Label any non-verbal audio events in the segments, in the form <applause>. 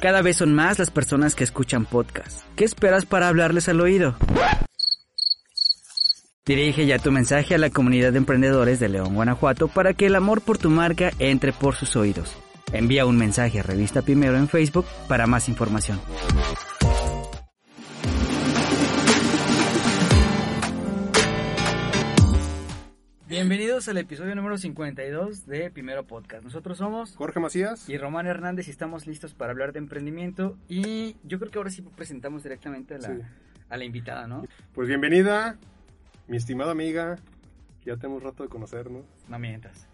Cada vez son más las personas que escuchan podcast. ¿Qué esperas para hablarles al oído? Dirige ya tu mensaje a la comunidad de emprendedores de León, Guanajuato para que el amor por tu marca entre por sus oídos. Envía un mensaje a Revista Primero en Facebook para más información. Bienvenidos al episodio número 52 de Primero Podcast. Nosotros somos Jorge Macías. y Román Hernández y estamos listos para hablar de emprendimiento y yo creo que ahora sí presentamos directamente a la, Sí. a la invitada, ¿no? Pues bienvenida, mi estimada amiga, que ya tenemos rato de conocernos, No mientas.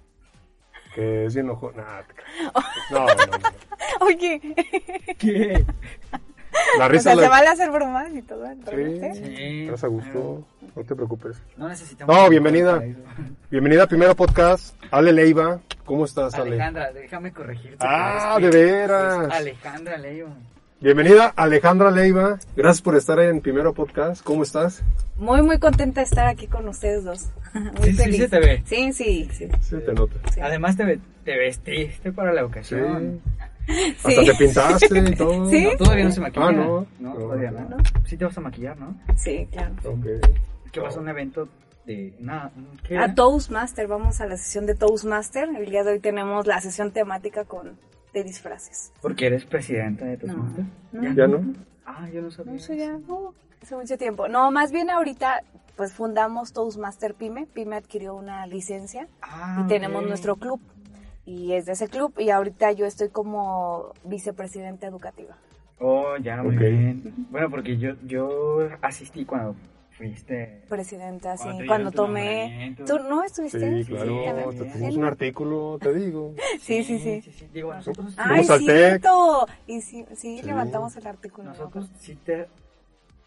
que es bien ojo. Nah, creas. <laughs> no, no, no. Oye, ¿Qué? La o risa sea, la... se van a hacer bromas y todo. Sí, Sí. estás a gusto, no te preocupes. No necesitamos... No, bienvenida. Bienvenida a Primero Podcast, Ale Leiva. ¿Cómo estás, Ale? Alejandra, déjame corregirte. Ah, Es que de veras. es Alejandra Leiva. Bienvenida Alejandra Leiva. Gracias por estar en Primero Podcast. ¿Cómo estás? Muy, muy contenta de estar aquí con ustedes dos. <laughs> Muy Sí, sí, feliz. se te ve. Sí, sí, sí. Sí, te noto. sí. Además te, te vestiste para la Sí. Hasta Sí. te pintaste y <laughs> todo. Sí. No, todavía no se maquilla. Ah, no. No, No, todavía no. no. Sí te vas a maquillar, ¿no? Sí, claro. Ok. Que vas a un evento de... Nada, ¿qué A? Toastmaster, vamos a la sesión de Toastmaster. El día de hoy tenemos la sesión temática con de disfraces. Porque eres presidenta de No. Toastmasters. No. ¿Ya no? Ah, yo no sabía. No sé ya, no, hace mucho tiempo. No, más bien ahorita pues fundamos Toastmaster Pyme. Pyme adquirió una licencia Ah, y tenemos ok. nuestro club. Y es de ese club y ahorita yo estoy como vicepresidenta educativa. Oh, ya, muy Ok. bien. Bueno, porque yo, yo asistí cuando fuiste... Presidenta, sí. Cuando tomé... ¿Tú no estuviste? Sí, claro. te pusimos un artículo, te digo. <laughs> Sí, sí, sí. Digo, nosotros... Ay, cierto. Y sí, sí, Sí. levantamos el artículo. Nosotros sí te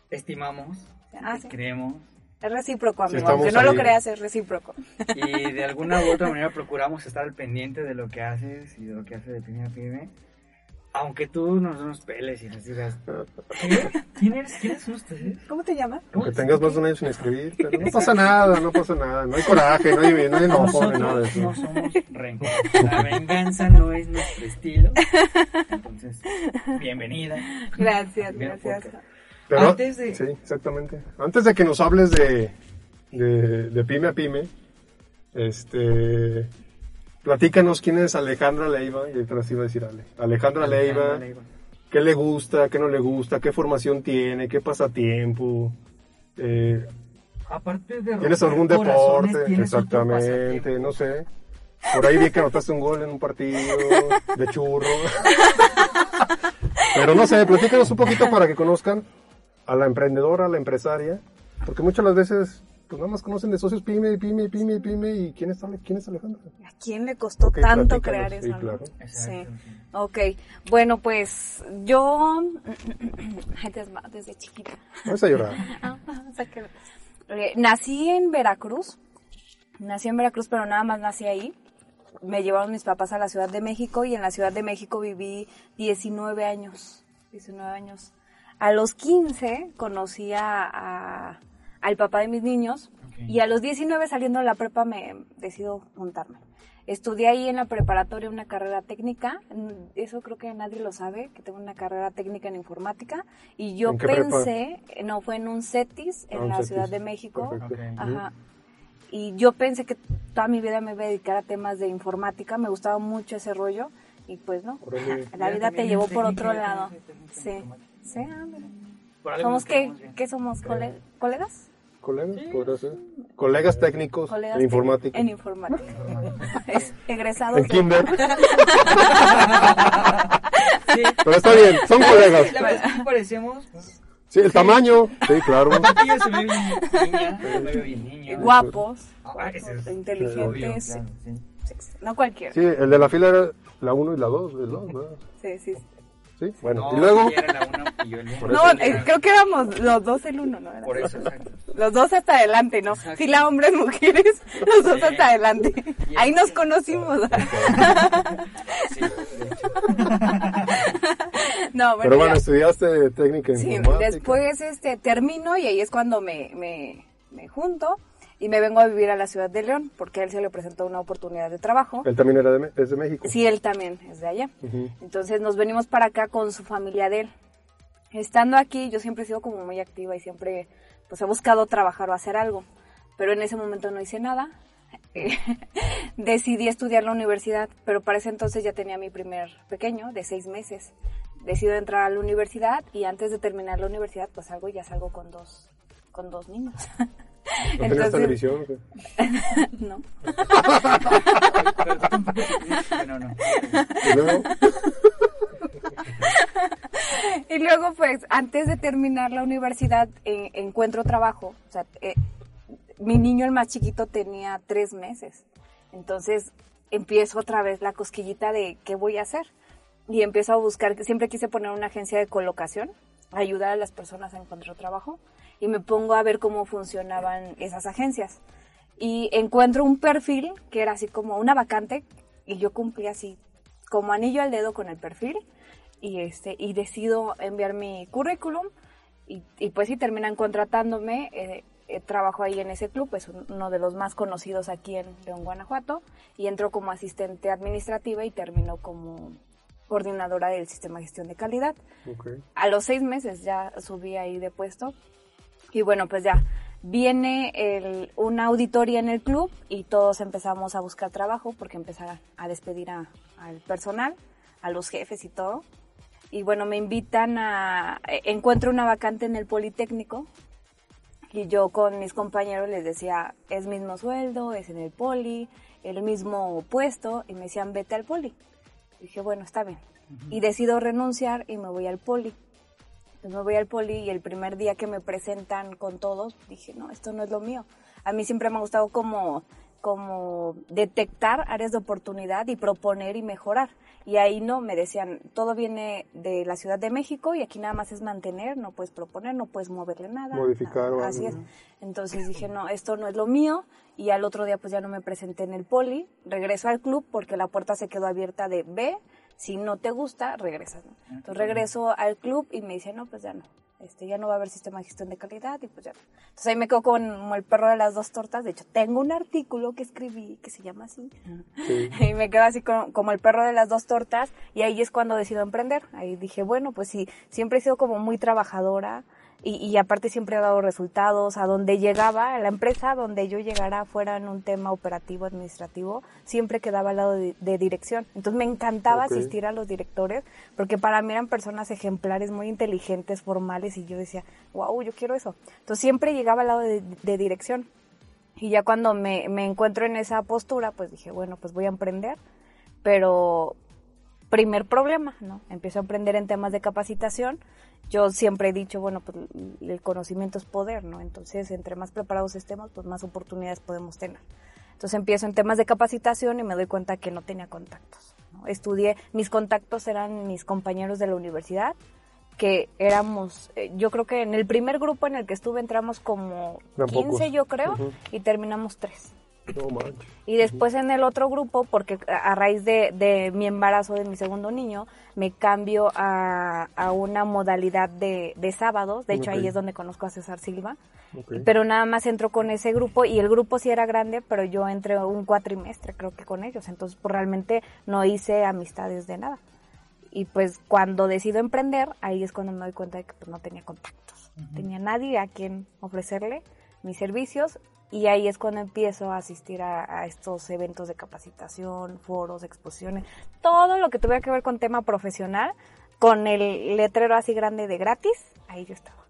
estimamos, Ah, te sí. creemos Es recíproco, Sí, amigo. Aunque no estamos lo ahí. creas, es recíproco. y de <laughs> alguna u otra manera procuramos estar al pendiente de lo que haces y de lo que hace de Pyme a Pyme. Aunque tú nos, nos peles y nos digas, ¿qué? ¿Quién eres? ¿Quiénes son ustedes? ¿Cómo te llamas? Aunque tengas más de un año sin escribir, pero <laughs> no pasa nada, no pasa nada. No hay coraje, no hay, no hay enojo, nada de eso. no somos rencorosos. La venganza no es nuestro estilo. <laughs> Entonces, bienvenida. Gracias, gracias. podcast. Pero, Antes de- Sí, exactamente. Antes de que nos hables de, de, de pyme a pyme, este, platícanos quién es Alejandra Leiva, y ahorita nos iba a decir Ale. Alejandra Leiva, qué le gusta, qué no le gusta, qué formación tiene, qué pasatiempo, eh, Aparte de ¿Tienes algún deporte? ¿tienes otro Exactamente, no sé. Por ahí vi que anotaste un gol en un partido de churro. <laughs> Pero no sé, platícanos un poquito para que conozcan a la emprendedora, a la empresaria, porque muchas las veces pues nada más conocen de socios pyme, pyme, pyme, pyme y quién es, quién es Alejandra. ¿A quién le costó tanto crear sí, eso? no? claro. Sí. Sí. Ok, bueno, pues yo <clears throat> desde, chiquita Vamos a llorar. <laughs> Ah. Eh, nací en Veracruz, nací en Veracruz, pero nada más nací ahí. Me llevaron mis papás a la Ciudad de México y en la Ciudad de México viví 19 años. 19 años. A los 15 conocí a, a- al papá de mis niños y a los 19 saliendo de la prepa me decido juntarme. Estudié ahí en la preparatoria una carrera técnica, mm, eso creo que nadie lo sabe, que tengo una carrera técnica en informática y yo pensé, no fue en un CETIS en Ah, un la CETIS. Ciudad de México. Ajá. Y yo pensé que toda mi vida me iba a dedicar a temas de informática, me gustaba mucho ese rollo y pues no, la vida te llevó por otro lado. Sí, sí. Por algo ¿Somos nos qué? quedamos bien. ¿Qué somos? cole- ¿Colegas? ¿Colegas? ¿Podría ser? Colegas técnicos Colegas en informática. En informática. <laughs> es egresados En de- kinder. Sí, Pero está bien, son colegas. la verdad es que parecemos. Sí, el tamaño. Sí, claro. Guapos, es- inteligentes, obvio, claro, sí. no cualquiera. Sí, el de la fila era La 1 y la 2 del 2, ¿verdad? Sí, sí. Sí, bueno. No, y luego, No, eh, creo que éramos los dos el uno, ¿no? Era- Por eso, exacto. Los dos hasta adelante, ¿no? Exacto. Si la hombres, <laughs> mujeres, los dos Sí. hasta adelante. Y Ahí nos conocimos. Sí, de hecho. No, bueno, pero bueno, ya. estudiaste técnica en Sí, informática. después este, termino y ahí es cuando me, me, me junto y me vengo a vivir a la ciudad de León porque a él se le presentó una oportunidad de trabajo. Él también era de, es de México. Sí, él también es de allá. Ujú. Entonces nos venimos para acá con su familia de él. Estando aquí, yo siempre he sido como muy activa y siempre pues he buscado trabajar o hacer algo. Pero en ese momento no hice nada. <laughs> Decidí estudiar la universidad, pero para ese entonces ya tenía mi primer pequeño de seis meses. Decido entrar a la universidad y antes de terminar la universidad pues salgo y ya salgo con dos, con dos niños. <laughs> <laughs> ¿No tenías televisión? no. No, no. Y luego, Y luego, pues, antes de terminar la universidad, eh, encuentro trabajo. O sea, eh, mi niño, el más chiquito, tenía tres meses. Entonces, empiezo otra vez la cosquillita de qué voy a hacer. Y empiezo a buscar, siempre quise poner una agencia de colocación, ayudar a las personas a encontrar trabajo. Y me pongo a ver cómo funcionaban esas agencias. Y encuentro un perfil que era así como una vacante y yo cumplí así como anillo al dedo con el perfil y este y decido enviar mi currículum y, y pues sí terminan contratándome eh, eh, trabajo ahí en ese club es un- uno de los más conocidos aquí en León Guanajuato y entro como asistente administrativa y termino como coordinadora del sistema de gestión de calidad ok. a los seis meses ya subí ahí de puesto y bueno pues ya viene el, una auditoría en el club y todos empezamos a buscar trabajo porque empezaron a despedir a- al personal, a los jefes y todo. Y bueno, me invitan a... eh, Encuentro una vacante en el Politécnico y yo con mis compañeros les decía, es mismo sueldo, es en el Poli, el mismo puesto y me decían, vete al Poli. dije, bueno, está bien. Y decido renunciar y me voy al Poli. Entonces me voy al poli y el primer día que me presentan con todos, dije, no, esto no es lo mío. A mí siempre me ha gustado como, como detectar áreas de oportunidad y proponer y mejorar. Y ahí no, me decían, todo viene de la Ciudad de México y aquí nada más es mantener, no puedes proponer, no puedes moverle nada. Modificar o nada. Así algo, es. Entonces dije, no, esto no es lo mío. Y al otro día pues ya no me presenté en el poli, regreso al club porque la puerta se quedó abierta de B, si no te gusta, regresas. ¿no? Entonces regreso al club y me dice, no, pues ya no. Este, ya no va a haber sistema de gestión de calidad y pues ya no. Entonces ahí me quedo como el perro de las dos tortas. De hecho, tengo un artículo que escribí que se llama así. Sí. <laughs> Y me quedo así como, como el perro de las dos tortas y ahí es cuando decido emprender. Ahí dije, bueno, pues sí, siempre he sido como muy trabajadora y, y aparte siempre he dado resultados. A donde llegaba, a la empresa donde yo llegara fuera en un tema operativo, administrativo, siempre quedaba al lado de, de dirección. Entonces me encantaba asistir a los directores porque para mí eran personas ejemplares, muy inteligentes, formales y yo decía, wow, yo quiero eso. Entonces siempre llegaba al lado de, de dirección. Y ya cuando me, me encuentro en esa postura, pues dije, bueno, pues voy a emprender, pero primer problema, ¿no? Empiezo a aprender en temas de capacitación. Yo siempre he dicho, bueno, pues el conocimiento es poder, ¿no? Entonces, entre más preparados estemos, pues más oportunidades podemos tener. Entonces empiezo en temas de capacitación y me doy cuenta que no tenía contactos. ¿no? Estudié, mis contactos eran mis compañeros de la universidad, que éramos, eh, yo creo que en el primer grupo en el que estuve entramos como Eran 15 pocos. yo creo, y terminamos tres. No manches. Y después en el otro grupo, porque a raíz de, de mi embarazo de mi segundo niño, me cambio a, a una modalidad de, de sábados. De hecho, Ok. ahí es donde conozco a César Silva. Ok. Pero nada más entro con ese grupo y el grupo sí era grande, pero yo entré un cuatrimestre creo que con ellos. Entonces, pues realmente no hice amistades de nada. Y pues cuando decido emprender, ahí es cuando me doy cuenta de que pues no tenía contactos. No tenía nadie a quien ofrecerle mis servicios y ahí es cuando empiezo a asistir a, estos eventos de capacitación, foros, exposiciones, todo lo que tuviera que ver con tema profesional, con el letrero así grande de gratis, ahí yo estaba.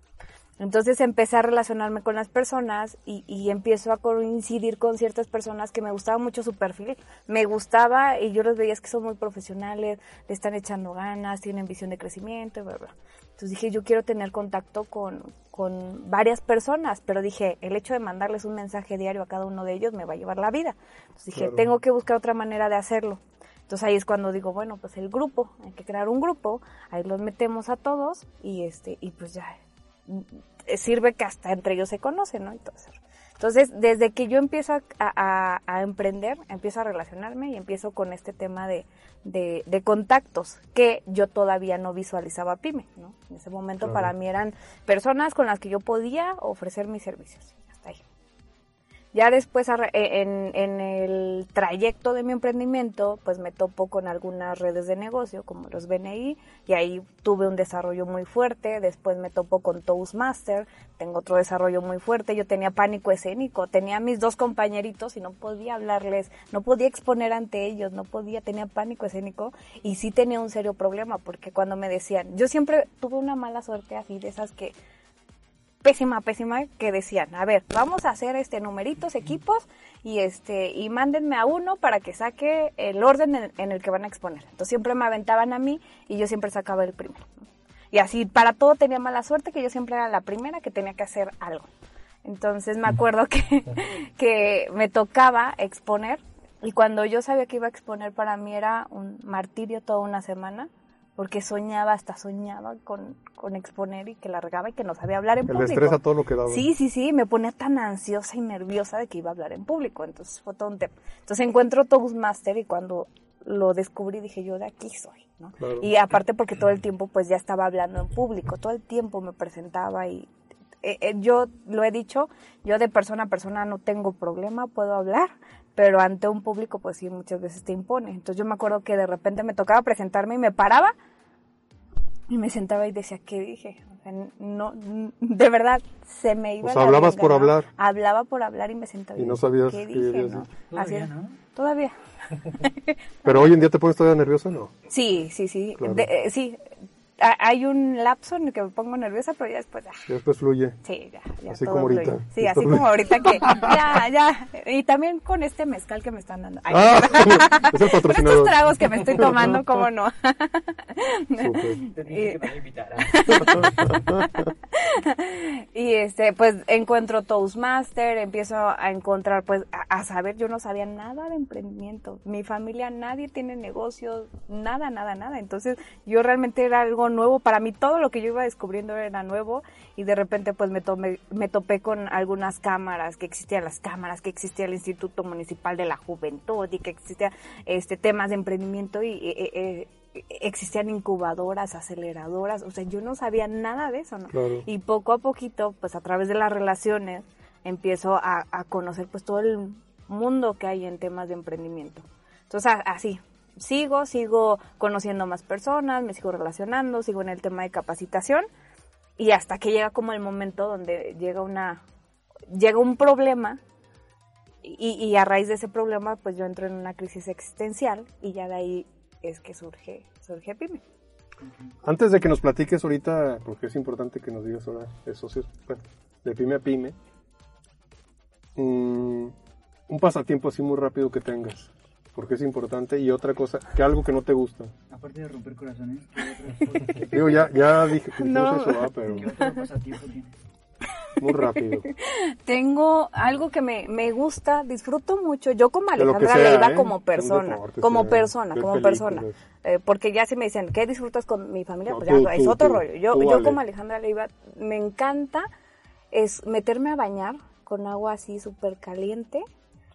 Entonces empecé a relacionarme con las personas y, y empiezo a coincidir con ciertas personas que me gustaba mucho su perfil. Me gustaba y yo los veía es que son muy profesionales, le están echando ganas, tienen visión de crecimiento, bla, bla. Entonces dije, yo quiero tener contacto con, con varias personas, pero dije, el hecho de mandarles un mensaje diario a cada uno de ellos me va a llevar la vida. Entonces dije, Claro. tengo que buscar otra manera de hacerlo. Entonces ahí es cuando digo, bueno, pues el grupo, hay que crear un grupo, ahí los metemos a todos y este y pues ya mm, sirve que hasta entre ellos se conocen, ¿no? Entonces, entonces desde que yo empiezo a, a- a emprender, empiezo a relacionarme y empiezo con este tema de, de, de contactos que yo todavía no visualizaba pyme, ¿no? En ese momento Claro. para mí eran personas con las que yo podía ofrecer mis servicios. Ya después, eh, en, el trayecto de mi emprendimiento, pues me topo con algunas redes de negocio, como los BNI, y ahí tuve un desarrollo muy fuerte. Después me topo con Toastmaster, tengo otro desarrollo muy fuerte. Yo tenía pánico escénico, tenía mis dos compañeritos y no podía hablarles, no podía exponer ante ellos, no podía, tenía pánico escénico y sí tenía un serio problema, porque cuando me decían, yo siempre tuve una mala suerte así, de esas que pésima, pésima, que decían, a ver, vamos a hacer este numeritos, equipos, y este, y mándenme a uno para que saque el orden en, el que van a exponer. Entonces siempre me aventaban a mí y yo siempre sacaba el primero. Y así para todo tenía mala suerte que yo siempre era la primera que tenía que hacer algo. Entonces me acuerdo que, <laughs> que me tocaba exponer y cuando yo sabía que iba a exponer para mí era un martirio toda una semana porque soñaba, hasta soñaba con, con exponer y que largaba y que no sabía hablar en El público. estrés a todo lo que daba. Sí, sí, sí, me ponía tan ansiosa y nerviosa de que iba a hablar en público, entonces fue todo un tema. Entonces encuentro Toastmaster y cuando lo descubrí dije yo de aquí soy, ¿no? Claro. Y aparte porque todo el tiempo pues ya estaba hablando en público, todo el tiempo me presentaba y eh, eh, yo lo he dicho, yo de persona a persona no tengo problema, puedo hablar, pero ante un público pues sí muchas veces te impone. Entonces yo me acuerdo que de repente me tocaba presentarme y me paraba y me sentaba y decía, ¿qué dije? O sea, no, de verdad, se me iba O sea, la hablabas por garganta. hablar. Hablaba por hablar y me sentaba. Y no sabías ¿Qué qué dije, no? Todavía, ¿no? Todavía. <laughs> Pero hoy en día te pones todavía nerviosa, ¿no? Sí, sí, sí. Claro. De- eh, sí. Ha- Hay un lapso en el que me pongo nerviosa, pero ya después, ah, Y después fluye. sí, ya, ya Así todo como ahorita. fluye. Sí, Está así fluye. como ahorita que, <laughs> ya, ya. Y también con este mezcal que me están dando. Ay, Ah, <laughs> es el con estos tragos que me estoy tomando, <laughs> ¿cómo no? Te invitara. Y este, pues encuentro Toastmaster, empiezo a encontrar, pues, a, a saber, yo no sabía nada de emprendimiento. Mi familia, nadie tiene negocios, nada, nada, nada. Entonces, yo realmente era algo nuevo. Para mí, todo lo que yo iba descubriendo era nuevo. Y de repente, pues, me, tomé, me topé con algunas cámaras, que existían las cámaras, que existía el Instituto Municipal de la Juventud y que existían este, temas de emprendimiento y. eh, eh, existían incubadoras, aceleradoras, o sea, yo no sabía nada de eso, ¿no? Claro. Y poco a poquito, pues a través de las relaciones, empiezo a, a conocer pues todo el mundo que hay en temas de emprendimiento. Entonces, así, sigo, sigo conociendo más personas, me sigo relacionando, sigo en el tema de capacitación y hasta que llega como el momento donde llega una, llega un problema y, a raíz de ese problema pues yo entro en una crisis existencial y ya de ahí es que surge, surge PYME. Antes de que nos platiques ahorita, porque es importante que nos digas ahora de socios, bueno, de pyme a pyme, mm, un pasatiempo así muy rápido que tengas, porque es importante, y otra cosa, que algo que no te gusta. Aparte de romper corazones, ¿qué otras cosas- <laughs> Digo, ya, ya dije que No. eso, ah, pero ¿Qué otro pasatiempo tienes? muy rápido. Tengo algo que me, me gusta, disfruto mucho. Yo como Alejandra sea, Leiva ¿eh? como persona, deporte, como sea, persona, como películas. persona. Eh, porque ya se me dicen, ¿qué disfrutas con mi familia? No, pues tú, ya es tú, otro tú, rollo. Yo, tú, yo como Alejandra Leiva me encanta es meterme a bañar con agua así súper caliente,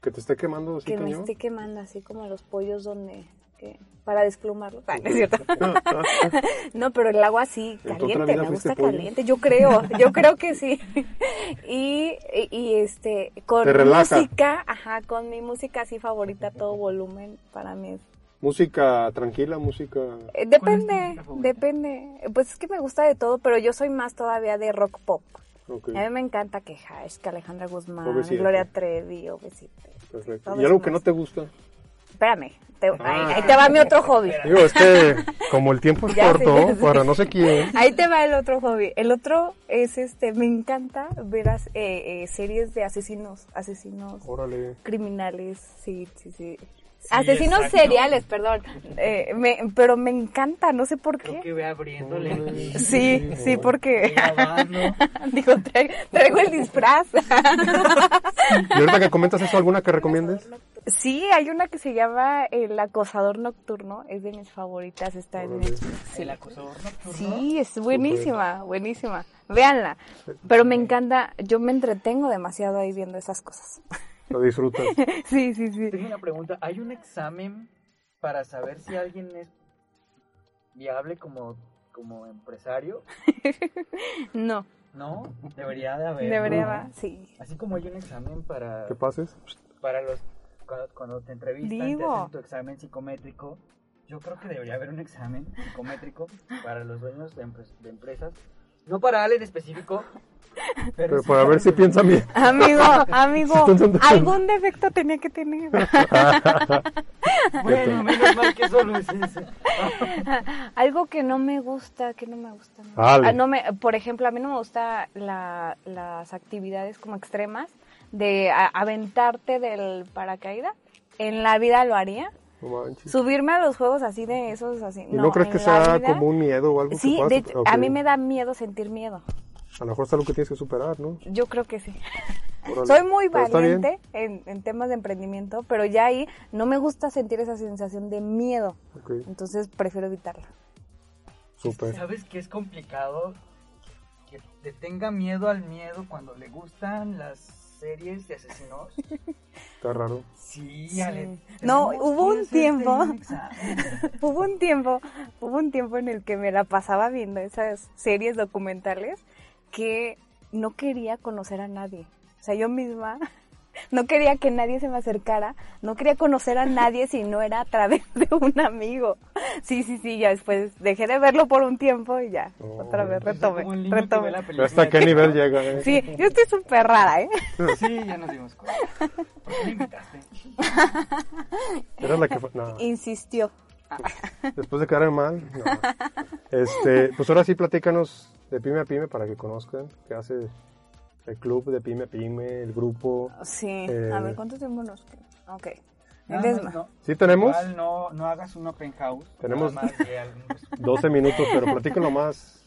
Que te esté quemando así, que me esté quemando así como los pollos donde... que- para desplumarlos. Ah, no es cierto. <laughs> No, pero el agua sí, ¿En tu otra caliente, me gusta pollo? caliente, yo creo, <laughs> yo creo que sí. Y, y, este, con música, ajá, con mi música así favorita, todo volumen, para mí es... Música tranquila, música... eh, ¿Cuál es tu depende, depende, pues es que me gusta de todo, pero yo soy más todavía de rock pop. A mí me encanta que Hash, que Alejandra Guzmán, OV7. Gloria Trevi, OV7. perfecto. ¿Y algo que no te gusta? Espérame, te- Ah. ahí, ahí te va mi otro hobby. Digo, es que <laughs> como el tiempo es Ya corto, para no sé quién... Ahí te va el otro hobby. El otro es este, me encanta ver as- eh, eh, series de asesinos, asesinos Órale. criminales, sí, sí, sí. Asesinos exacto. seriales, perdón. Eh, me- pero me encanta, no sé por Creo qué. que ve abriéndole. Sí, sí, porque <laughs> digo, tra- traigo el disfraz. <laughs> Y ahorita que comentas eso, ¿alguna que recomiendes? Sí, hay una que se llama El acosador nocturno, es de mis favoritas, está en. El acosador nocturno. Sí, es buenísima, buenísima. Véanla. Pero me encanta, yo me entretengo demasiado ahí viendo esas cosas. Lo disfrutas. <laughs> Sí, sí, sí. Tengo una pregunta. ¿Hay un examen para saber si alguien es viable como, como empresario? <laughs> No, No, debería de haber. debería, ¿no? va, sí. Así como hay un examen para, ¿Qué pases? para los cuando, cuando te entrevistan, te hacen tu examen psicométrico. Yo creo que debería haber un examen psicométrico para los dueños de, empre- de empresas. No para Ale en específico, <laughs> pero, Pero sí para ver si los- piensa bien. Amigo, <laughs> amigo, algún defecto tenía que tener. <laughs> Bueno, menos mal que solo es eso. Algo que no me gusta, que no me gusta. no. Ah, no me, por ejemplo, a mí no me gusta la- las actividades como extremas de a- aventarte del paracaídas. En la vida lo haría. Manches. Subirme a los juegos así de esos así. ¿Y no, crees que sea vida- como un miedo o algo Sí, que de hecho, a mí me da miedo sentir miedo. A lo mejor es algo que tienes que superar, ¿no? Yo creo que sí. Órale. Soy muy valiente en, en temas de emprendimiento, pero ya ahí no me gusta sentir esa sensación de miedo. Entonces prefiero evitarla. súper. ¿Sabes que es complicado que te tenga miedo al miedo cuando le gustan las series de asesinos? Está raro. Sí, Ale. No, hubo un tiempo. <laughs> Hubo un tiempo, hubo un tiempo en el que me la pasaba viendo esas series documentales que no quería conocer a nadie. O sea, yo misma no quería que nadie se me acercara, no quería conocer a nadie si no era a través de un amigo. Sí, sí, sí, ya después dejé de verlo por un tiempo y ya, Oh. otra vez retomé, retomé. la Pero película ¿Hasta qué nivel llega? eh? Sí, yo estoy súper rara, ¿eh? Sí, ya nos dimos cuenta. ¿Por qué me invitaste? <laughs> Era la que fue. No. Insistió. Después de quedar mal. No. Este, pues ahora sí, platícanos de Pyme a Pyme para que conozcan qué hace el club de Pyme Pyme, el grupo. Sí, Eh, a ver, ¿cuánto tiempo nos queda? Ok. Más no. ¿Sí tenemos? Igual no, no hagas un open house. Tenemos- más de algún- <laughs> 12 minutos, pero <laughs> platícalo más.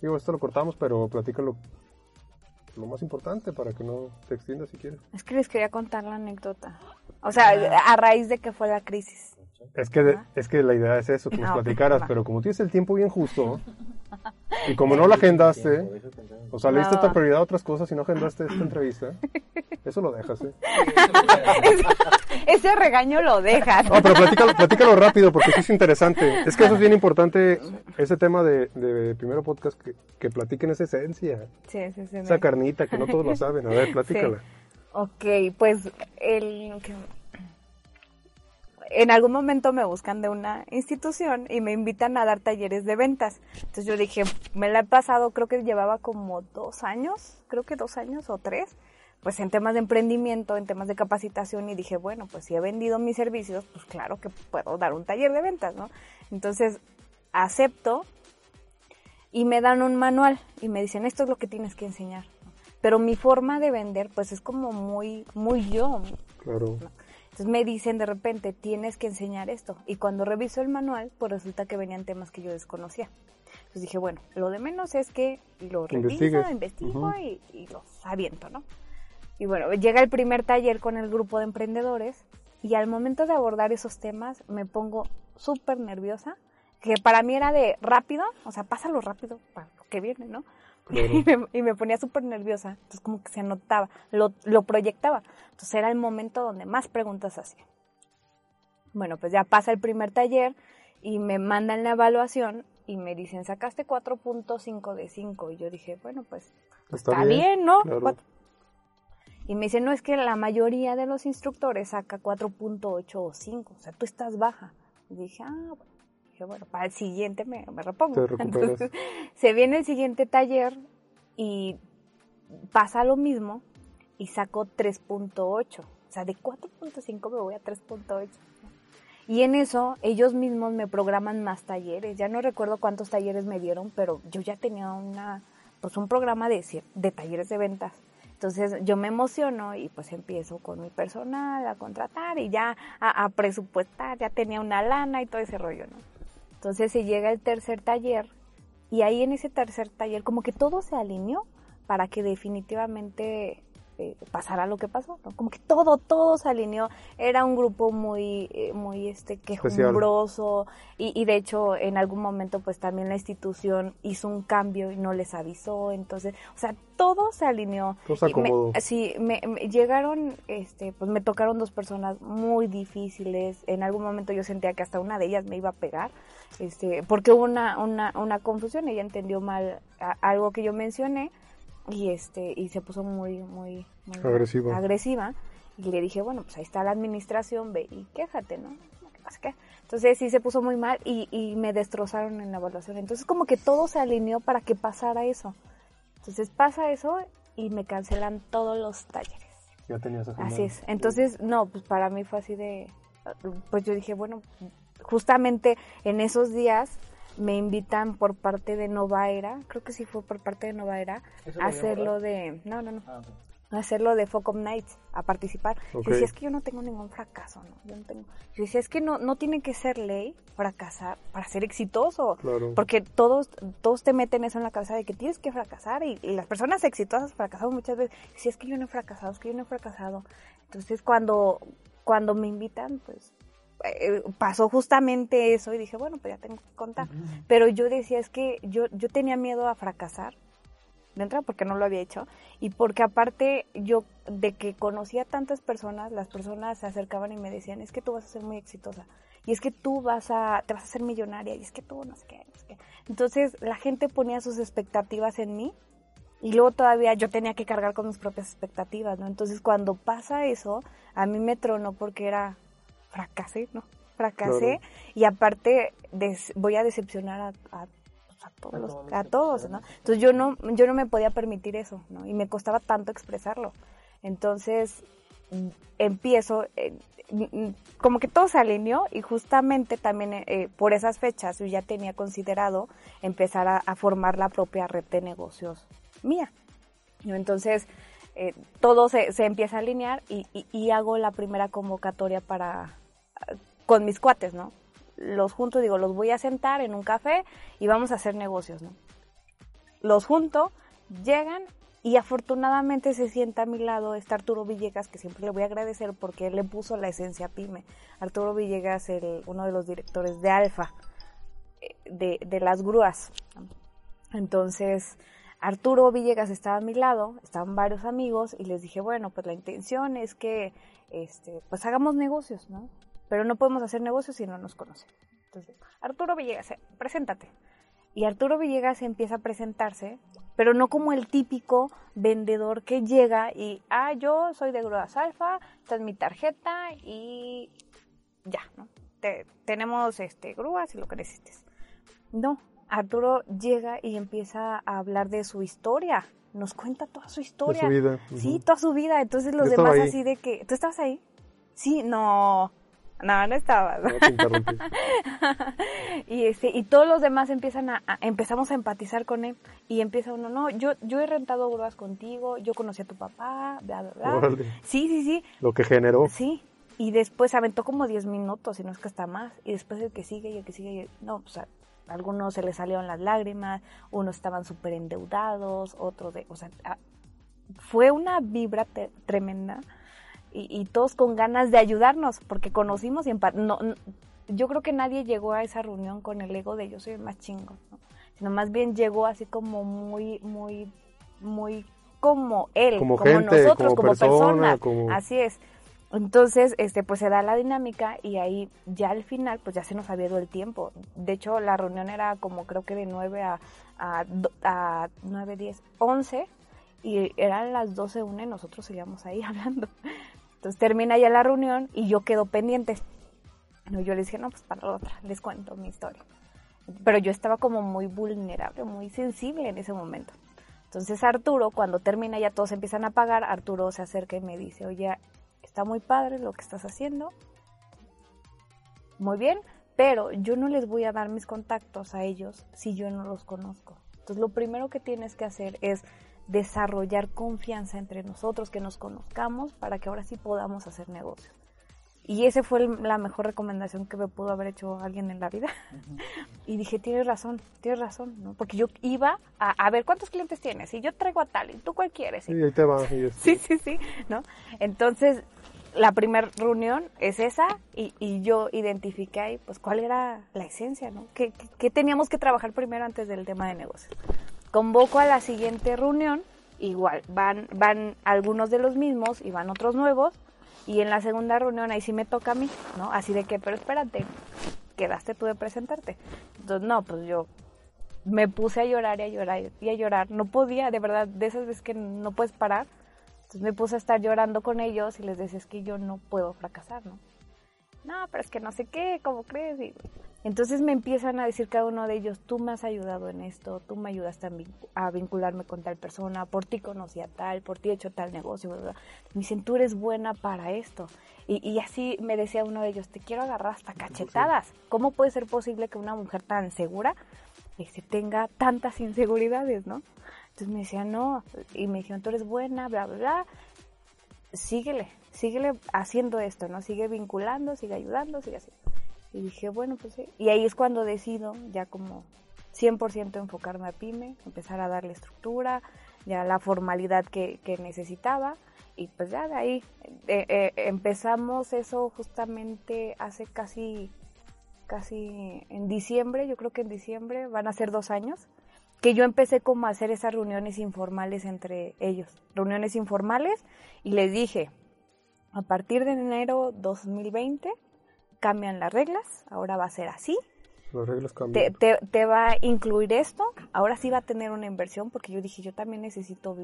Digo, esto lo cortamos, pero platícalo lo más importante para que no te extiendas si quieres. Es que les quería contar la anécdota. O sea, a raíz de que fue la crisis. Es que, de- es que la idea es eso, que nos Ah, platicaras, va. pero como tienes el tiempo bien justo, <laughs> <laughs> y como no la agendaste, o sea, le diste otra prioridad a otras cosas y no agendaste esta entrevista, eso lo dejas, ¿eh? <laughs> Ese regaño lo dejas. No, pero platícalo, <laughs> platícalo rápido porque sí es interesante. Es que eso es bien importante, ese tema de, de primero podcast, que, que platiquen esa esencia, Sí, sí, sí. esa carnita que no todos la saben. A ver, platícala. Ok, pues el que- en algún momento me buscan de una institución y me invitan a dar talleres de ventas. Entonces yo dije, me la he pasado, creo que llevaba como dos años, creo que dos años o tres, pues en temas de emprendimiento, en temas de capacitación y dije, bueno, pues si he vendido mis servicios, pues claro que puedo dar un taller de ventas, ¿no? Entonces acepto y me dan un manual y me dicen, esto es lo que tienes que enseñar. Pero mi forma de vender, pues es como muy, muy yo. Claro. Entonces me dicen de repente, tienes que enseñar esto. Y cuando reviso el manual, pues resulta que venían temas que yo desconocía. Entonces dije, bueno, lo de menos es que lo reviso, Investigues. investigo Ujú. y, y los aviento, ¿no? Y bueno, llega el primer taller con el grupo de emprendedores y al momento de abordar esos temas me pongo súper nerviosa, que para mí era de rápido, o sea, pásalo rápido para lo que viene, ¿no? Claro. <laughs> Y, me, y me ponía súper nerviosa, entonces como que se anotaba, lo, lo proyectaba. Entonces era el momento donde más preguntas hacía. Bueno, pues ya pasa el primer taller y me mandan la evaluación y me dicen, sacaste 4.5 de 5. Y yo dije, bueno, pues está, bien, ¿no? claro. Y me dicen, no, es que la mayoría de los instructores saca 4.8 o 5, o sea, tú estás baja. Y dije, ah, bueno. Dije, bueno, para el siguiente me, me repongo. Te. <laughs> Entonces, se viene el siguiente taller y pasa lo mismo y saco 3.8. O sea, de 4.5 me voy a 3.8. Y en eso ellos mismos me programan más talleres. Ya no recuerdo cuántos talleres me dieron, pero yo ya tenía una, pues un programa de, de talleres de ventas. Entonces Entonces yo me emociono y pues empiezo con mi personal a contratar y ya a, a presupuestar, ya tenía una lana y todo ese rollo, ¿no? Entonces se llega el tercer taller y ahí en ese tercer taller como que todo se alineó para que definitivamente eh, pasara lo que pasó, ¿no? Como que todo, todo se alineó. Era un grupo muy, eh, muy este, quejumbroso y, y, de hecho en algún momento pues también la institución hizo un cambio y no les avisó, entonces, o sea, todo se alineó. Todo se acomodó. Me, sí, me, me, llegaron, este, pues me tocaron dos personas muy difíciles. En algún momento yo sentía que hasta una de ellas me iba a pegar, este, porque hubo una, una, una confusión, ella entendió mal a, algo que yo mencioné y este y se puso muy muy, muy agresiva. agresiva. Y le dije bueno pues ahí está la administración ve y quéjate no ¿Qué pasa qué? entonces sí se puso muy mal y, y me destrozaron en la evaluación. Entonces como que todo se alineó para que pasara eso. Entonces pasa eso y me cancelan todos los talleres. Ya tenías así es. Entonces no pues para mí fue así de pues yo dije bueno justamente en esos días me invitan por parte de Nova Era, creo que sí fue por parte de Nova Era, a hacerlo de, no, no, no, ah, okay. hacerlo de Focus Nights, a participar. Okay. Yo decía, es que yo no tengo ningún fracaso, ¿no? Yo no tengo, yo decía, es que no, no tiene que ser ley fracasar para ser exitoso, claro. porque todos, todos te meten eso en la cabeza de que tienes que fracasar y, y las personas exitosas fracasan muchas veces. Si es que yo no he fracasado, es que yo no he fracasado. Entonces cuando, cuando me invitan, pues eh, pasó justamente eso y dije, bueno, pues ya tengo que contar. Uh -huh. Pero yo decía, es que yo, yo tenía miedo a fracasar, de entrada porque no lo había hecho, y porque aparte yo, de que conocía tantas personas, las personas se acercaban y me decían, es que tú vas a ser muy exitosa, y es que tú vas a, te vas a ser millonaria, y es que tú no sé qué, no sé qué. Entonces la gente ponía sus expectativas en mí, y luego todavía yo tenía que cargar con mis propias expectativas, ¿no? Entonces cuando pasa eso, a mí me tronó porque era, fracasé, ¿no? Fracasé claro. y aparte des, voy a decepcionar a, a, a todos, a los, todos, a todos ¿no? Entonces yo no, yo no me podía permitir eso, ¿no? Y me costaba tanto expresarlo. Entonces empiezo, eh, como que todo se alineó y justamente también eh, por esas fechas yo ya tenía considerado empezar a, a formar la propia red de negocios mía. ¿no? Entonces, eh, todo se, se, empieza a alinear y, y, y, hago la primera convocatoria para con mis cuates, ¿no? Los junto, digo, los voy a sentar en un café y vamos a hacer negocios, ¿no? Los junto, llegan y afortunadamente se sienta a mi lado está Arturo Villegas, que siempre le voy a agradecer porque él le puso la esencia pyme. Arturo Villegas, el, uno de los directores de Alfa, eh, de, de las grúas. Entonces, Arturo Villegas estaba a mi lado, estaban varios amigos y les dije, bueno, pues la intención es que este, pues hagamos negocios, ¿no? Pero no podemos hacer negocios si no nos conocen. Entonces, Arturo Villegas, eh, preséntate. Y Arturo Villegas empieza a presentarse, pero no como el típico vendedor que llega y, ah, yo soy de Grúas Alfa, esta es mi tarjeta y ya, ¿no? Te, tenemos este, grúas y lo que necesites. No, Arturo llega y empieza a hablar de su historia. Nos cuenta toda su historia. De su vida. Uh -huh. Sí, toda su vida. Entonces los Yo demás así de que, ¿tú estabas ahí? Sí, no. No, no estabas. No, te <laughs> y este, y todos los demás empiezan a, a, empezamos a empatizar con él y empieza uno, no, yo yo he rentado grúas contigo, yo conocí a tu papá, bla bla bla. Órale. Sí, sí, sí. Lo que generó. Sí. Y después aventó como 10 minutos, y no es que hasta más, y después el que sigue y el que sigue, y, no, pues a algunos se les salieron las lágrimas, unos estaban súper endeudados, otros de, o sea, a, fue una vibra tremenda y, y, todos con ganas de ayudarnos porque conocimos y no, no, yo creo que nadie llegó a esa reunión con el ego de yo soy el más chingo, ¿no? sino más bien llegó así como muy, muy, muy como él, como, como gente, nosotros, como, como persona, personas, como... así es. Entonces, este, pues se da la dinámica y ahí ya al final, pues ya se nos había ido el tiempo. De hecho, la reunión era como creo que de 9 a, a, a 9, 10, 11 y eran las 12, una y nosotros seguíamos ahí <laughs> hablando. Entonces termina ya la reunión y yo quedo pendiente. No, yo les dije, no, pues para la otra, les cuento mi historia. Pero yo estaba como muy vulnerable, muy sensible en ese momento. Entonces Arturo, cuando termina ya todos empiezan a pagar, Arturo se acerca y me dice, oye, está muy padre lo que estás haciendo, muy bien, pero yo no les voy a dar mis contactos a ellos si yo no los conozco. Entonces lo primero que tienes que hacer es desarrollar confianza entre nosotros, que nos conozcamos para que ahora sí podamos hacer negocios. Y esa fue la mejor recomendación que me pudo haber hecho alguien en la vida. <laughs> Y dije, tienes razón, tienes razón, ¿no? Porque yo iba a, a ver cuántos clientes tienes y yo traigo a tal y tú cuál quieres. Sí, ahí te va. y es- Sí, sí, sí, ¿no? Entonces, la primera reunión es esa y, y yo identifiqué ahí, pues, cuál era la esencia, ¿no? ¿Qué, qué- qué teníamos que trabajar primero antes del tema de negocios? Convoco a la siguiente reunión, igual, van, van algunos de los mismos y van otros nuevos, y en la segunda reunión ahí sí me toca a mí, ¿no? Así de que, pero espérate, quedaste tú de presentarte. Entonces, no, pues yo me puse a llorar y a llorar y a llorar. No podía, de verdad, de esas veces que no puedes parar. Entonces me puse a estar llorando con ellos y les decía, es que yo no puedo fracasar, ¿no? No, pero es que no sé qué, ¿cómo crees? Y entonces me empiezan a decir cada uno de ellos, tú me has ayudado en esto, tú me ayudaste a, vincu- a vincularme con tal persona, por ti conocí a tal, por ti he hecho tal negocio, bla, bla. Me dicen, tú eres buena para esto. Y, y así me decía uno de ellos, te quiero agarrar hasta cachetadas. ¿Cómo puede ser posible que una mujer tan segura este, tenga tantas inseguridades, no? Entonces me decía, no, y me dijeron, tú eres buena, bla, bla, bla, síguele, síguele haciendo esto, ¿no? Sigue vinculando, sigue ayudando, sigue así. Y dije, bueno, pues sí. Y ahí es cuando decido ya como 100% enfocarme a PyME, empezar a darle estructura, ya la formalidad que, que necesitaba. Y pues ya de ahí eh, eh, empezamos eso justamente hace casi, casi en diciembre, yo creo que en diciembre van a ser dos años, que yo empecé como a hacer esas reuniones informales entre ellos, reuniones informales, y les dije, a partir de enero 2020 cambian las reglas, ahora va a ser así, Las reglas cambian. te, te va a incluir esto, ahora sí va a tener una inversión, porque yo dije, yo también necesito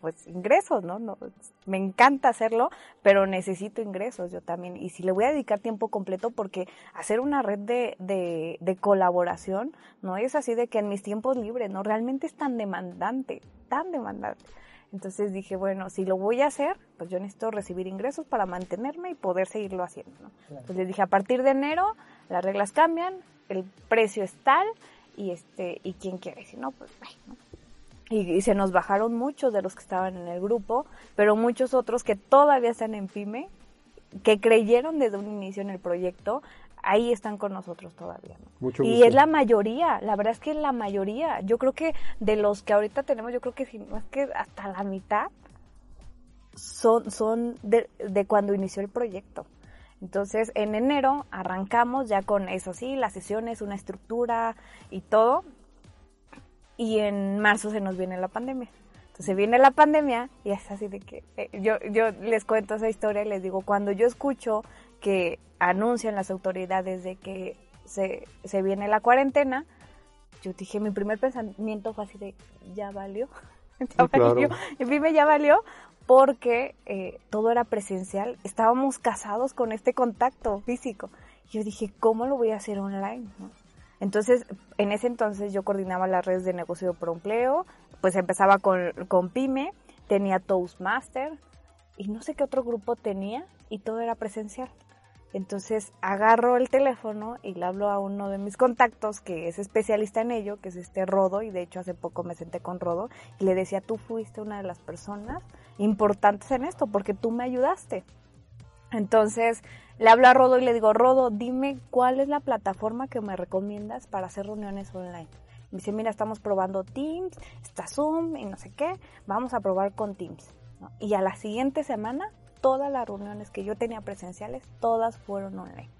pues ingresos, ¿no? no me encanta hacerlo, pero necesito ingresos yo también. Y si le voy a dedicar tiempo completo, porque hacer una red de, de, de colaboración no es así de que en mis tiempos libres, ¿no? Realmente es tan demandante, tan demandante. Entonces dije, bueno, si lo voy a hacer, pues yo necesito recibir ingresos para mantenerme y poder seguirlo haciendo. ¿no? Entonces les dije, a partir de enero las reglas cambian, el precio es tal y este y quién quiere, y si no, pues ay, ¿no? Y, y se nos bajaron muchos de los que estaban en el grupo, pero muchos otros que todavía están en PyME, que creyeron desde un inicio en el proyecto, ahí están con nosotros todavía. ¿no? Mucho y gusto. es la mayoría, la verdad es que es la mayoría. Yo creo que de los que ahorita tenemos, yo creo que si no es que hasta la mitad son, son de, de cuando inició el proyecto. Entonces, en enero arrancamos ya con eso, sí, las sesiones, una estructura y todo. Y en marzo se nos viene la pandemia. Entonces viene la pandemia y es así de que eh, yo, yo les cuento esa historia y les digo, cuando yo escucho que anuncian las autoridades de que se, se viene la cuarentena, yo dije, mi primer pensamiento fue así de, ya valió, <laughs> ya claro. valió. Y dime, ya valió porque eh, todo era presencial, estábamos casados con este contacto físico. Yo dije, ¿cómo lo voy a hacer online? no? Entonces, en ese entonces yo coordinaba las redes de negocio por empleo, pues empezaba con, con PyME, tenía Toastmaster y no sé qué otro grupo tenía y todo era presencial. Entonces agarro el teléfono y le hablo a uno de mis contactos que es especialista en ello, que es este Rodo, y de hecho hace poco me senté con Rodo y le decía, tú fuiste una de las personas importantes en esto porque tú me ayudaste. Entonces le hablo a Rodo y le digo, Rodo, dime cuál es la plataforma que me recomiendas para hacer reuniones online. Me dice, mira, estamos probando Teams, está Zoom y no sé qué, vamos a probar con Teams. Y a la siguiente semana, todas las reuniones que yo tenía presenciales, todas fueron online.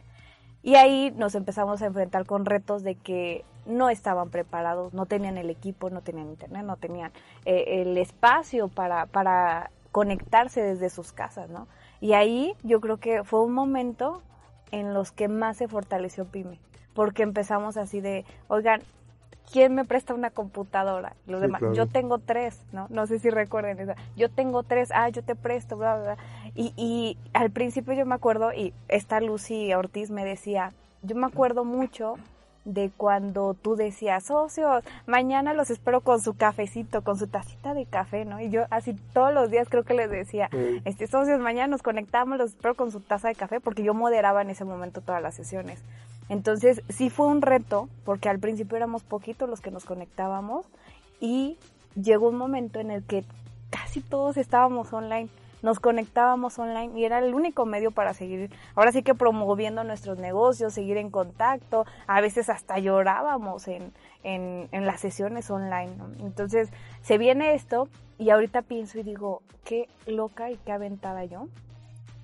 Y ahí nos empezamos a enfrentar con retos de que no estaban preparados, no tenían el equipo, no tenían internet, no tenían eh, el espacio para, para conectarse desde sus casas, ¿no? Y ahí yo creo que fue un momento en los que más se fortaleció PyME, porque empezamos así de, oigan, ¿quién me presta una computadora? Los Sí, demás, claro. yo tengo tres, ¿no? No sé si recuerden eso. Yo tengo tres, ah, yo te presto, bla, bla, bla. Y, y al principio yo me acuerdo, y esta Lucy Ortiz me decía, yo me acuerdo mucho de cuando tú decías, socios, mañana los espero con su cafecito, con su tacita de café, ¿no? Y yo así todos los días creo que les decía, Sí. este socios, mañana nos conectamos, los espero con su taza de café, porque yo moderaba en ese momento todas las sesiones. Entonces, sí fue un reto, porque al principio éramos poquitos los que nos conectábamos y llegó un momento en el que casi todos estábamos online nos conectábamos online y era el único medio para seguir, ahora sí que promoviendo nuestros negocios, seguir en contacto, a veces hasta llorábamos en, en, las sesiones online. Entonces se viene esto y ahorita pienso y digo, qué loca y qué aventada yo.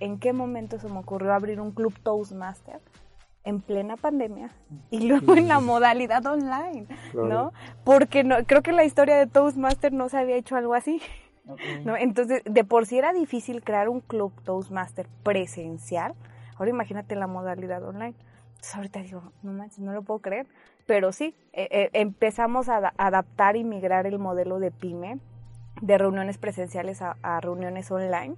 ¿En qué momento se me ocurrió abrir un club Toastmaster? En plena pandemia y luego en la modalidad online, ¿no? Porque no, creo que la historia de Toastmaster no se había hecho algo así. ¿no? Entonces, de por sí era difícil crear un club Toastmaster presencial. Ahora imagínate la modalidad online. Entonces, ahorita digo, no manches, no lo puedo creer. Pero sí, eh, eh, empezamos a adaptar y migrar el modelo de PyME de reuniones presenciales a, a reuniones online.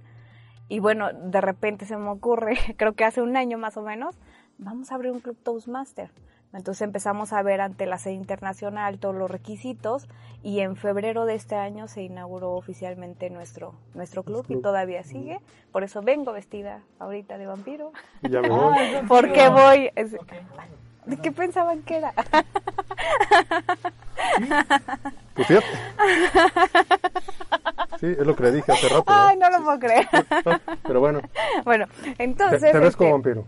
Y bueno, de repente se me ocurre, <laughs> creo que hace un año más o menos, vamos a abrir un club Toastmaster. Entonces empezamos a ver ante la sede internacional todos los requisitos y en febrero de este año se inauguró oficialmente nuestro, nuestro club, y todavía sigue. Por eso vengo vestida ahorita de vampiro. Ya me voy. <laughs> Porque voy... ¿De qué pensaban que era? Pues fíjate. Sí, es lo que le dije hace rato. Ay, no lo puedo creer. Pero bueno. <laughs> Bueno, entonces... Te, ves como este, vampiro.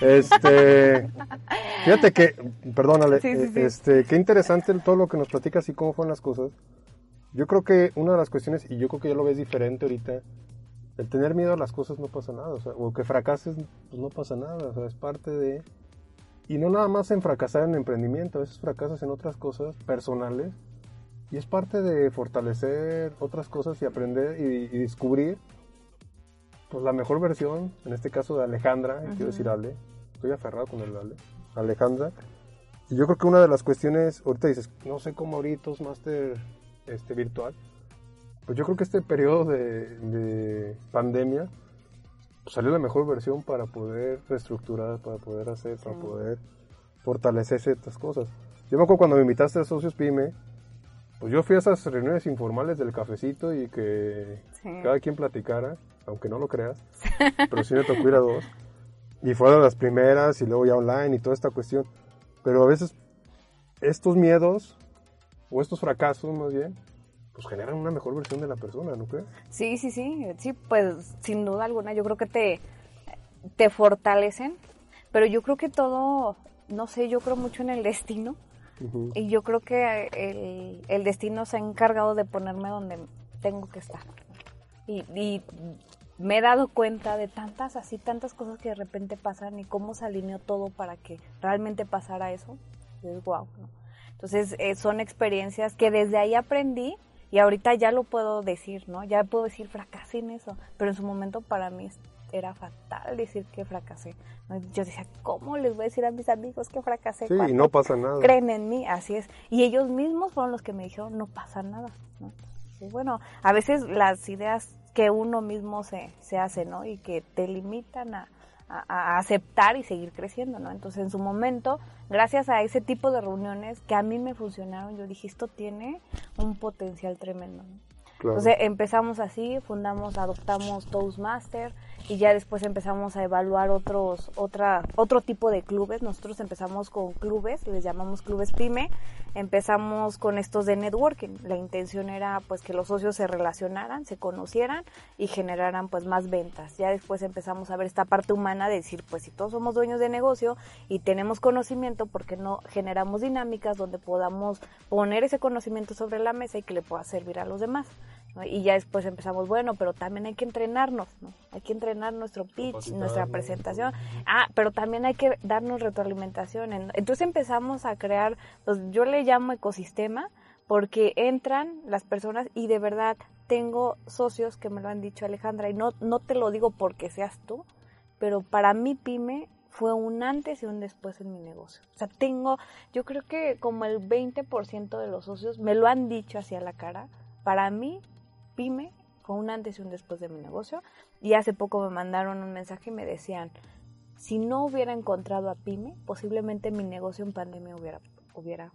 Este, fíjate que, perdónale, eh, este, qué interesante todo lo que nos platicas y cómo fueron las cosas. Yo creo que una de las cuestiones, y yo creo que ya lo ves diferente ahorita, el tener miedo a las cosas no pasa nada, o, sea, o que fracases, pues no pasa nada, o sea, es parte de... Y no nada más en fracasar en emprendimiento, a veces fracasas en otras cosas personales y es parte de fortalecer otras cosas y aprender y, descubrir pues, la mejor versión, en este caso de Alejandra, quiero decir Ale, estoy aferrado con el Ale, Alejandra. Y yo creo que una de las cuestiones, ahorita dices, no sé cómo ahorita es máster este, virtual, pues yo creo que este periodo de, pandemia pues, salió la mejor versión para poder reestructurar, para poder hacer, para poder fortalecer ciertas cosas. Yo me acuerdo cuando me invitaste a Socios Pyme, pues yo fui a esas reuniones informales del cafecito y que cada quien platicara, aunque no lo creas, pero sí me tocó ir a dos. Y fueron las primeras y luego ya online y toda esta cuestión. Pero a veces estos miedos o estos fracasos más bien, pues generan una mejor versión de la persona, ¿no crees? Sí, sí, sí, sí, pues sin duda alguna yo creo que te, te fortalecen, pero yo creo que todo, no sé, yo creo mucho en el destino y yo creo que el, el, destino se ha encargado de ponerme donde tengo que estar. Y, y, me he dado cuenta de tantas, así, tantas cosas que de repente pasan y cómo se alineó todo para que realmente pasara eso. es wow, ¿no? Entonces, eh, son experiencias que desde ahí aprendí y ahorita ya lo puedo decir, ¿no? Ya puedo decir fracasé en eso, pero en su momento para mí era fatal decir que fracasé. Yo decía, ¿cómo les voy a decir a mis amigos que fracasé? Sí, y no pasa nada. Creen en mí, así es. Y ellos mismos fueron los que me dijeron, no pasa nada. bueno, a veces las ideas que uno mismo se, se hace, ¿no? Y que te limitan a, a, aceptar y seguir creciendo, ¿no? Entonces, en su momento, gracias a ese tipo de reuniones que a mí me funcionaron, yo dije, esto tiene un potencial tremendo, Entonces empezamos así, fundamos, adoptamos Toastmaster, y ya después empezamos a evaluar otros otra otro tipo de clubes. Nosotros empezamos con clubes les llamamos clubes pyme. Empezamos con estos de networking. La intención era pues que los socios se relacionaran se conocieran y generaran pues más ventas. Ya después empezamos a ver esta parte humana de decir pues si todos somos dueños de negocio y tenemos conocimiento por qué no generamos dinámicas donde podamos poner ese conocimiento sobre la mesa y que le pueda servir a los demás y ya después empezamos, bueno, pero también hay que entrenarnos, ¿no? Hay que entrenar nuestro pitch, nuestra presentación. Ah, pero también hay que darnos retroalimentación. Entonces empezamos a crear, pues yo le llamo ecosistema, porque entran las personas y de verdad tengo socios que me lo han dicho Alejandra y no, no te lo digo porque seas tú, pero para mí pyme fue un antes y un después en mi negocio. O sea, tengo, yo creo que como el 20% de los socios me lo han dicho hacia la cara. Para mí pyme fue un antes y un después de mi negocio. Y hace poco me mandaron un mensaje y me decían, si no hubiera encontrado a pyme, posiblemente mi negocio en pandemia hubiera, hubiera,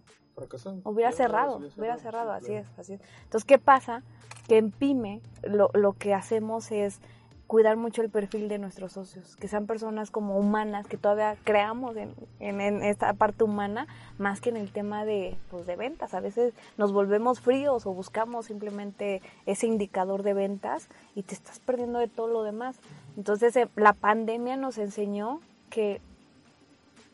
hubiera cerrado, hubiera cerrado, así es, así es. Entonces, ¿qué pasa? Que en pyme lo, lo que hacemos es cuidar mucho el perfil de nuestros socios, que sean personas como humanas, que todavía creamos en, en, esta parte humana, más que en el tema de, pues, de ventas. A veces nos volvemos fríos o buscamos simplemente ese indicador de ventas y te estás perdiendo de todo lo demás. Entonces eh, la pandemia nos enseñó que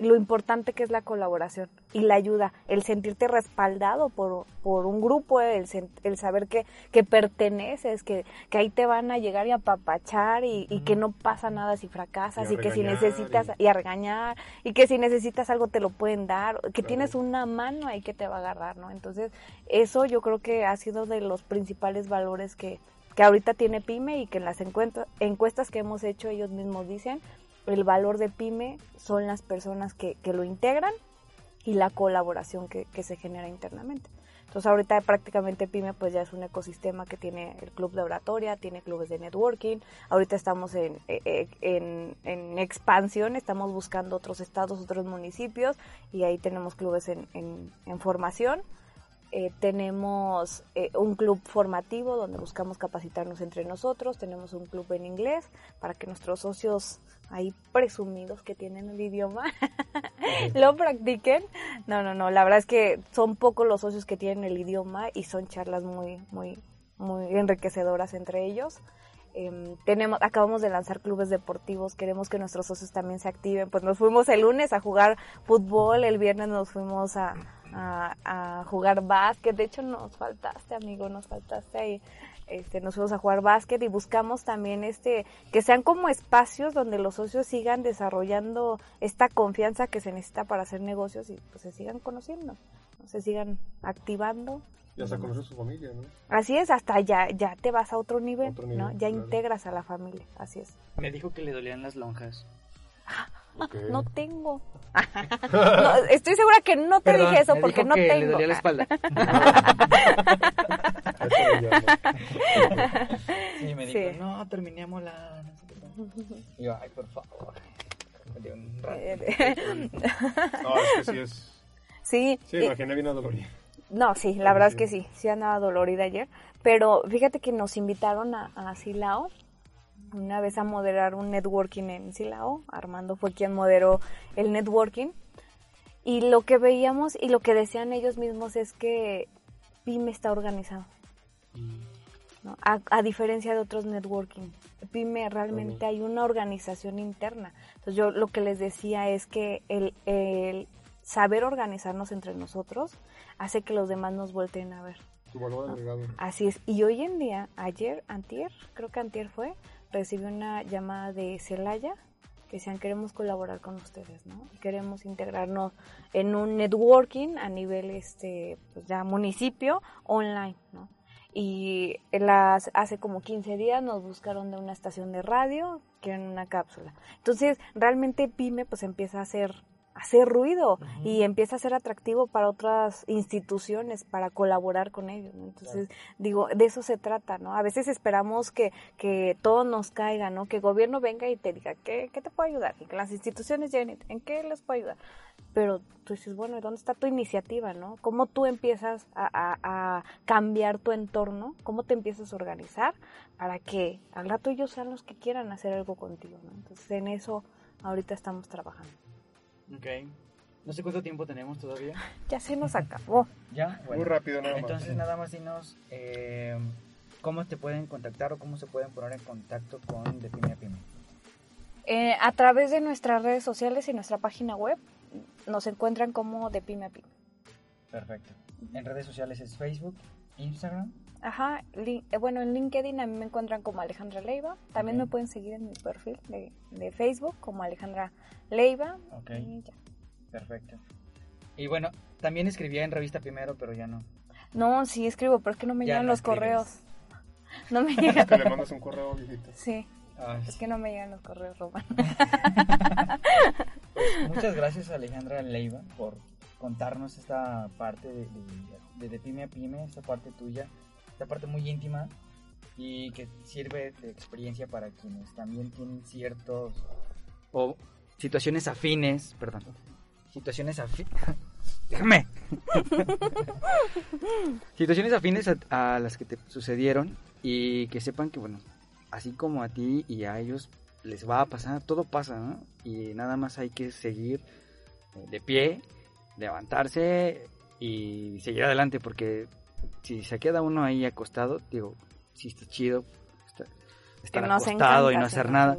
lo importante que es la colaboración y la ayuda, el sentirte respaldado por, por un grupo, el, el saber que, que perteneces, que, que, ahí te van a llegar y a papachar y, y que no pasa nada si fracasas y, que si necesitas y... a regañar y que si necesitas algo te lo pueden dar, que tienes una mano ahí que te va a agarrar, ¿no? Entonces, eso yo creo que ha sido de los principales valores que, que ahorita tiene PyME y que en las encuestas que hemos hecho ellos mismos dicen el valor de pyme son las personas que, que lo integran y la colaboración que, que, se genera internamente. Entonces ahorita prácticamente PyME pues ya es un ecosistema que tiene el club de oratoria, tiene clubes de networking, ahorita estamos en, e, e, en, en expansión, estamos buscando otros estados, otros municipios y ahí tenemos clubes en, en formación. Eh, tenemos eh, un club formativo donde buscamos capacitarnos entre nosotros, tenemos un club en inglés para que nuestros socios ahí presumidos que tienen el idioma <laughs> lo practiquen. No, no, no, la verdad es que son pocos los socios que tienen el idioma y son charlas muy, muy, muy enriquecedoras entre ellos. Em, tenemos, acabamos de lanzar clubes deportivos, queremos que nuestros socios también se activen. Pues nos fuimos el lunes a jugar fútbol, el viernes nos fuimos a, a, jugar básquet. De hecho, nos faltaste, amigo, nos faltaste ahí. Este, nos fuimos a jugar básquet y buscamos también este que sean como espacios donde los socios sigan desarrollando esta confianza que se necesita para hacer negocios y pues se sigan conociendo, se sigan activando. Y hasta conocer su familia, ¿no? Así es, hasta ya, ya te vas a otro nivel, ¿no? Ya integras a la familia, así es. Me dijo que le dolían las lonjas. No tengo. <laughs> estoy segura que no te dije eso porque no tengo. Le dolía la espalda. <laughs> sí, me dijo, no, terminemos la. Y yo, ay, por favor. <laughs> no, es que sí es. Sí. Sí, imaginé bien dolorida. No, sí, la verdad es que sí, sí andaba dolorida ayer. Pero fíjate que nos invitaron a, a Silao una vez a moderar un networking en Silao. Armando fue quien moderó el networking. Y lo que veíamos y lo que decían ellos mismos es que PYME está organizado. ¿no? A, diferencia de otros networking. PYME realmente hay una organización interna. Entonces yo lo que les decía es que el, el saber organizarnos entre nosotros hace que los demás nos volteen a ver. Tu valor agregado. Así es. Y hoy en día, ayer, antier, creo que antier fue, recibí una llamada de Celaya que decían queremos colaborar con ustedes, ¿no? Queremos integrarnos en un networking a nivel este pues ya municipio online, ¿no? Y las, hace como 15 días nos buscaron de una estación de radio, quieren una cápsula. Entonces, realmente PyME pues empieza a hacer hacer ruido y empieza a ser atractivo para otras instituciones para colaborar con ellos. Entonces, digo, de eso se trata, ¿no? A veces esperamos que, que todo nos caiga, ¿no? Que el gobierno venga y te diga, ¿qué, qué te puedo ayudar? Y que las instituciones lleguen, ¿en qué les puedo ayudar? Pero tú dices, bueno, ¿y dónde está tu iniciativa, no? ¿Cómo tú empiezas a, a, cambiar tu entorno? ¿Cómo te empiezas a organizar para que al rato ellos sean los que quieran hacer algo contigo, ¿no? Entonces, en eso ahorita estamos trabajando. Ok. No sé cuánto tiempo tenemos todavía. <laughs> Ya se nos acabó. ¿Ya? Muy rápido nada más. Entonces nada más dinos eh, cómo te pueden contactar o cómo se pueden poner en contacto con De Pyme a Pyme. Eh, a través de nuestras redes sociales y nuestra página web nos encuentran como De Pyme a Pyme. Perfecto. En redes sociales es Facebook, Instagram. Ajá, eh, bueno, en LinkedIn a mí me encuentran como Alejandra Leiva. También me pueden seguir en mi perfil de, de Facebook como Alejandra Leiva. Ok. Perfecto. Y bueno, también escribía en revista primero, pero ya no. No, sí escribo, pero es que no me llegan los correos. <laughs> No me <laughs> llegan. Que le mandas un correo, viejito. Sí. Es que no me llegan los correos, Román. <laughs> Pues, muchas gracias, Alejandra Leiva, por contarnos esta parte de, de, de, pyme a pyme, esta parte tuya, esta parte muy íntima y que sirve de experiencia para quienes también tienen ciertos o situaciones afines, perdón, situaciones afines, <laughs> déjame, <laughs> situaciones afines a, las que te sucedieron y que sepan que, bueno, así como a ti y a ellos les va a pasar, todo pasa, ¿no? Y nada más hay que seguir eh, de pie, levantarse y seguir adelante, porque si se queda uno ahí acostado, digo, si está chido estar acostado y no hacer nada.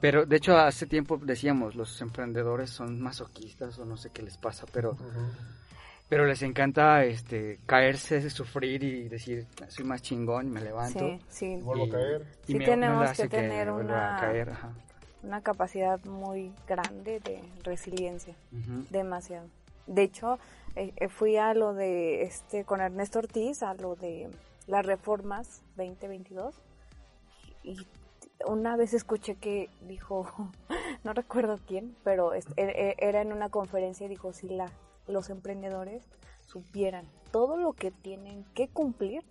Pero de hecho hace tiempo decíamos, los emprendedores son masoquistas o no sé qué les pasa, pero pero les encanta este caerse, sufrir y decir, soy más chingón, me levanto. Sí, sí. vuelvo a caer. sí tenemos que tener una, una capacidad muy grande de resiliencia, demasiado. De hecho, eh, eh, fui a lo de este con Ernesto Ortiz, a lo de las reformas 2022 y una vez escuché que dijo, <laughs> no recuerdo quién, pero e, e, era en una conferencia y dijo, si la, los emprendedores supieran todo lo que tienen que cumplir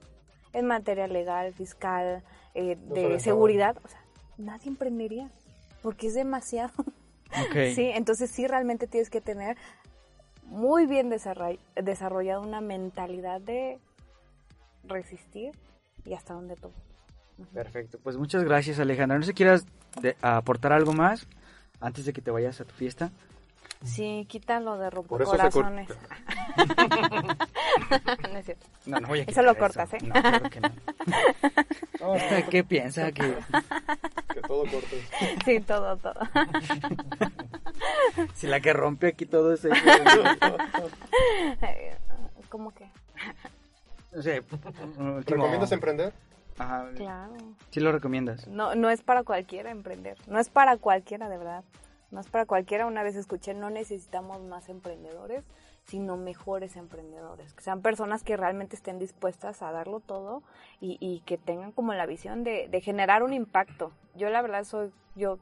en materia legal, fiscal, eh, de seguridad, o sea, nadie emprendería, porque es demasiado. <laughs> Sí, entonces sí realmente tienes que tener muy bien desarrollada una mentalidad de resistir y hasta donde todo. Perfecto, pues muchas gracias Alejandra. No sé si quieras aportar algo más antes de que te vayas a tu fiesta. Sí, quítalo de corazones. <laughs> no es cierto. No, no voy a Eso lo cortas, ¿eh? No, claro que no. <laughs> ¿Qué piensa? Que... <laughs> que todo corte. Sí, todo, todo. si la que rompe aquí todo es ¿Cómo que? No sé. ¿Recomiendas emprender? Ajá. Claro. ¿Sí lo recomiendas? No, no es para cualquiera emprender. No es para cualquiera, de verdad. No es para cualquiera. Una vez escuché, no necesitamos más emprendedores, sino mejores emprendedores. Que sean personas que realmente estén dispuestas a darlo todo y, y que tengan como la visión de, de, generar un impacto. Yo la verdad soy yo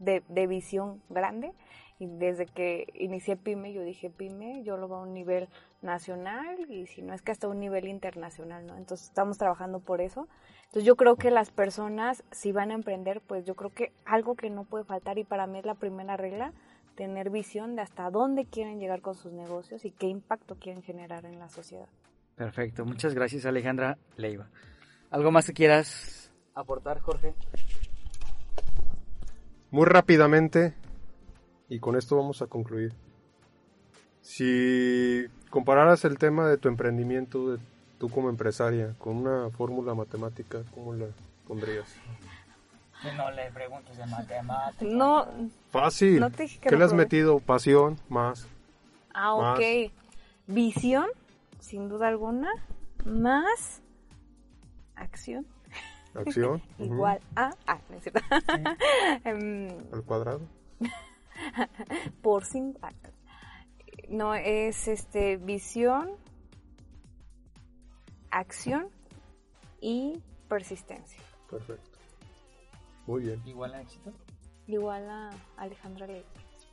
de, de visión grande y desde que inicié PyME, yo dije PyME, yo lo veo a un nivel nacional y si no es que hasta un nivel internacional, ¿no? Entonces estamos trabajando por eso. Entonces yo creo que las personas, si van a emprender, pues yo creo que algo que no puede faltar y para mí es la primera regla, tener visión de hasta dónde quieren llegar con sus negocios y qué impacto quieren generar en la sociedad. Perfecto, muchas gracias Alejandra Leiva. ¿Algo más que quieras aportar, Jorge? Muy rápidamente, y con esto vamos a concluir. Si compararas el tema de tu emprendimiento, de tú como empresaria, con una fórmula matemática, ¿cómo la pondrías? No le preguntes de matemáticas. No. Fácil. ¿Qué le has metido? Pasión, más. Ah, ok. Visión, sin duda alguna, más acción. Acción. <laughs> Igual a. Ah, necesito. <laughs> Em, Al cuadrado. <laughs> por cinco. No, es este visión, acción y persistencia. Perfecto. Muy bien. ¿Igual a éxito? Igual a Alejandra Ley.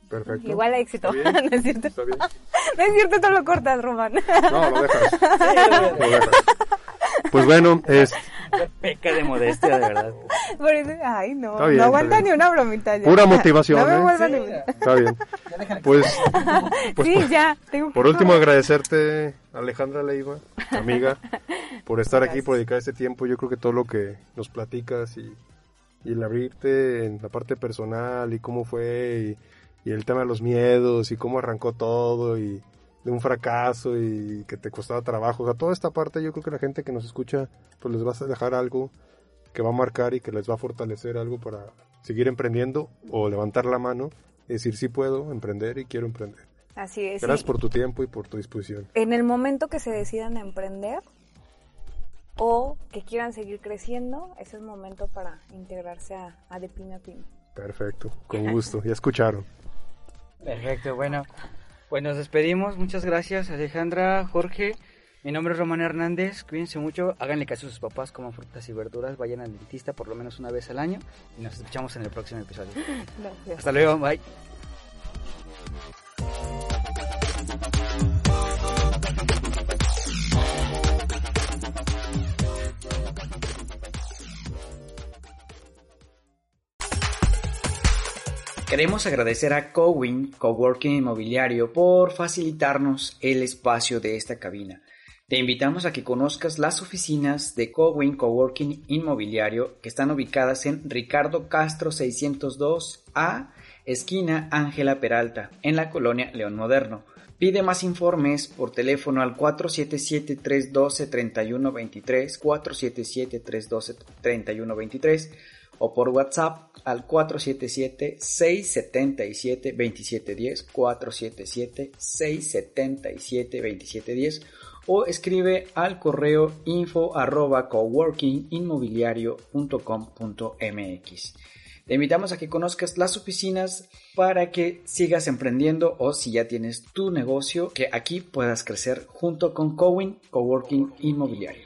Perfecto. Igual a éxito. <laughs> ¿No es cierto? Está bien. no es cierto, tú lo cortas, Román. No, lo dejas. <laughs> lo dejas. Pues bueno, es... Peca de modestia, de verdad. <laughs> Por eso, ay, no, no aguanta ni una bromita. Ya. Pura motivación, <laughs> no me ¿eh? Está bien. <laughs> Pues, pues sí, ya. Tengo por último, agradecerte, Alejandra Leiva, amiga, por estar aquí, por dedicar este tiempo. Yo creo que todo lo que nos platicas y, y el abrirte en la parte personal y cómo fue y, y el tema de los miedos y cómo arrancó todo y de un fracaso y que te costaba trabajo. O sea, toda esta parte yo creo que la gente que nos escucha, pues les vas a dejar algo que va a marcar y que les va a fortalecer algo para seguir emprendiendo o levantar la mano y decir sí puedo emprender y quiero emprender. Así es. Gracias por tu tiempo y por tu disposición. En el momento que se decidan a emprender o que quieran seguir creciendo, es el momento para integrarse a, a De Pyme a Pyme. Perfecto, con <laughs> gusto. ya escucharon. Perfecto, bueno. Pues nos despedimos. Muchas gracias, Alejandra, Jorge. Mi nombre es Román Hernández. Cuídense mucho. Háganle caso a sus papás, como frutas y verduras. Vayan al dentista por lo menos una vez al año. Y nos escuchamos en el próximo episodio. <laughs> Gracias. Hasta luego. Bye. Queremos agradecer a Cowin, Coworking Inmobiliario, por facilitarnos el espacio de esta cabina. Te invitamos a que conozcas las oficinas de Cowin Coworking Inmobiliario que están ubicadas en Ricardo Castro 602A, esquina Ángela Peralta, en la colonia León Moderno. Pide más informes por teléfono al 477-312-3123, 477-312-3123 o por WhatsApp al 477-677-2710, 477-677-2710 o escribe al correo info arroba coworkinginmobiliario.com.mx. Te invitamos a que conozcas las oficinas para que sigas emprendiendo o si ya tienes tu negocio, que aquí puedas crecer junto con Cowin Coworking Inmobiliario.